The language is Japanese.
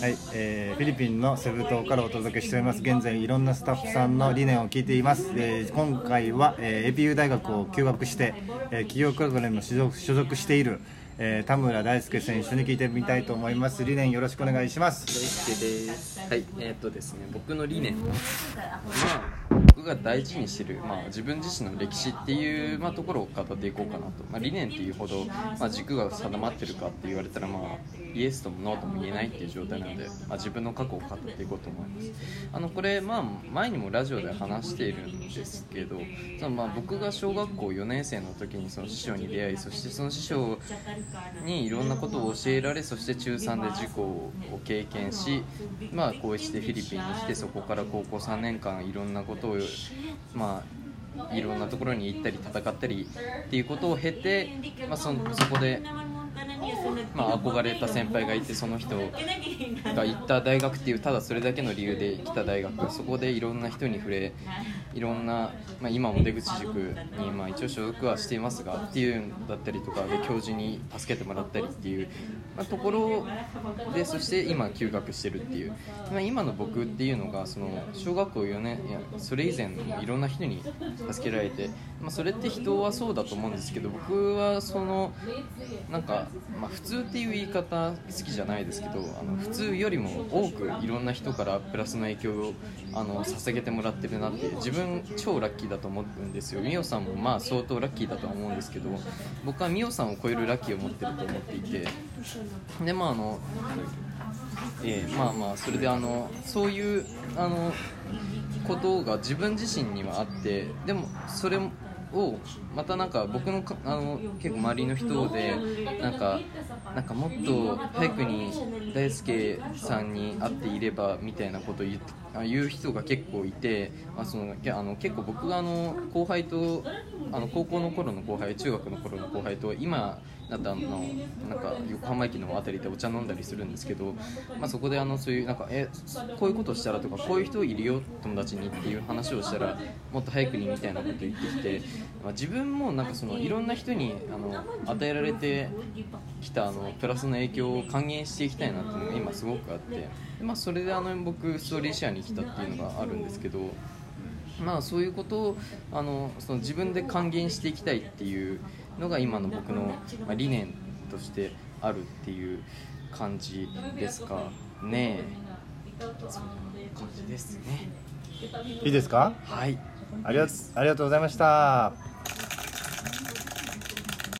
はい、えーフィリピンのセブ島からお届けしております。現在いろんなスタッフさんの理念を聞いています、えー今回は、えー APU 大学を休学して、えー企業クラブにも所属所属している、えー田村大輔選手に聞いてみたいと思います。理念よろしくお願いします。大輔です。はいえーっとですね僕の理念まあ僕が大事にしてる、まあ、自分自身の歴史っていう、まあ、ところを語っていこうかなと、まあ、理念っていうほど、まあ、軸が定まってるかって言われたら、まあ、イエスともノーとも言えないっていう状態なので、まあ、自分の過去を語っていこうと思います。あのこれ、まあ、前にもラジオで話しているんですけどその、まあ、僕が小学校4年生の時にその師匠に出会いそしてその師匠にいろんなことを教えられそして中3で事故を経験し、まあ、こうしてフィリピンに来てそこから高校3年間いろんなことを、まあ、いろんなところに行ったり戦ったりっていうことを経て、まあ、そそこで、まあ、憧れた先輩がいてその人が行った大学っていうただそれだけの理由で来た大学。そこでいろんな人に触れいろんな、まあ、今も出口塾に、まあ、一応所属はしていますがっていうのだったりとかで教授に助けてもらったりっていう、まあ、ところでそして今休学してるっていう、まあ、今の僕っていうのがその小学校4年いやそれ以前もいろんな人に助けられて、まあ、それって人はそうだと思うんですけど僕はそのなんか、まあ、普通っていう言い方好きじゃないですけどあの普通よりも多くいろんな人からプラスの影響をあの捧げてもらってるなって自分超ラッキーだと思うんですよ。美桜さんもまあ相当ラッキーだとは思うんですけど僕は美桜さんを超えるラッキーを持ってると思っていてでまああのえーまあまあそれであのそういうあのことが自分自身にはあってでもそれをまたなんか僕のあの結構周りの人でなんかなんかもっと早くに大輔さんに会っていればみたいなことを言うあ言う人が結構いて、まあ、そのあの結構僕があの後輩とあの高校の頃の後輩中学の頃の後輩と今だってあのなんか横浜駅の辺りでお茶飲んだりするんですけど、まあ、そこであのそういうなんかえこういうことしたらとかこういう人いるよ友達にっていう話をしたらもっと早くにみたいなこと言ってきて、まあ、自分もなんかそのいろんな人にあの与えられてきたあのプラスの影響を還元していきたいなっていうのが今すごくあって、まあ、それであの僕ストーリーシェアに来たっていうのがあるんですけど。まあそういうことをあのその自分で還元していきたいっていうのが今の僕の、まあ、理念としてあるっていう感じですかね。そんな感じですね。いいですか？はい。ありがありがとうございました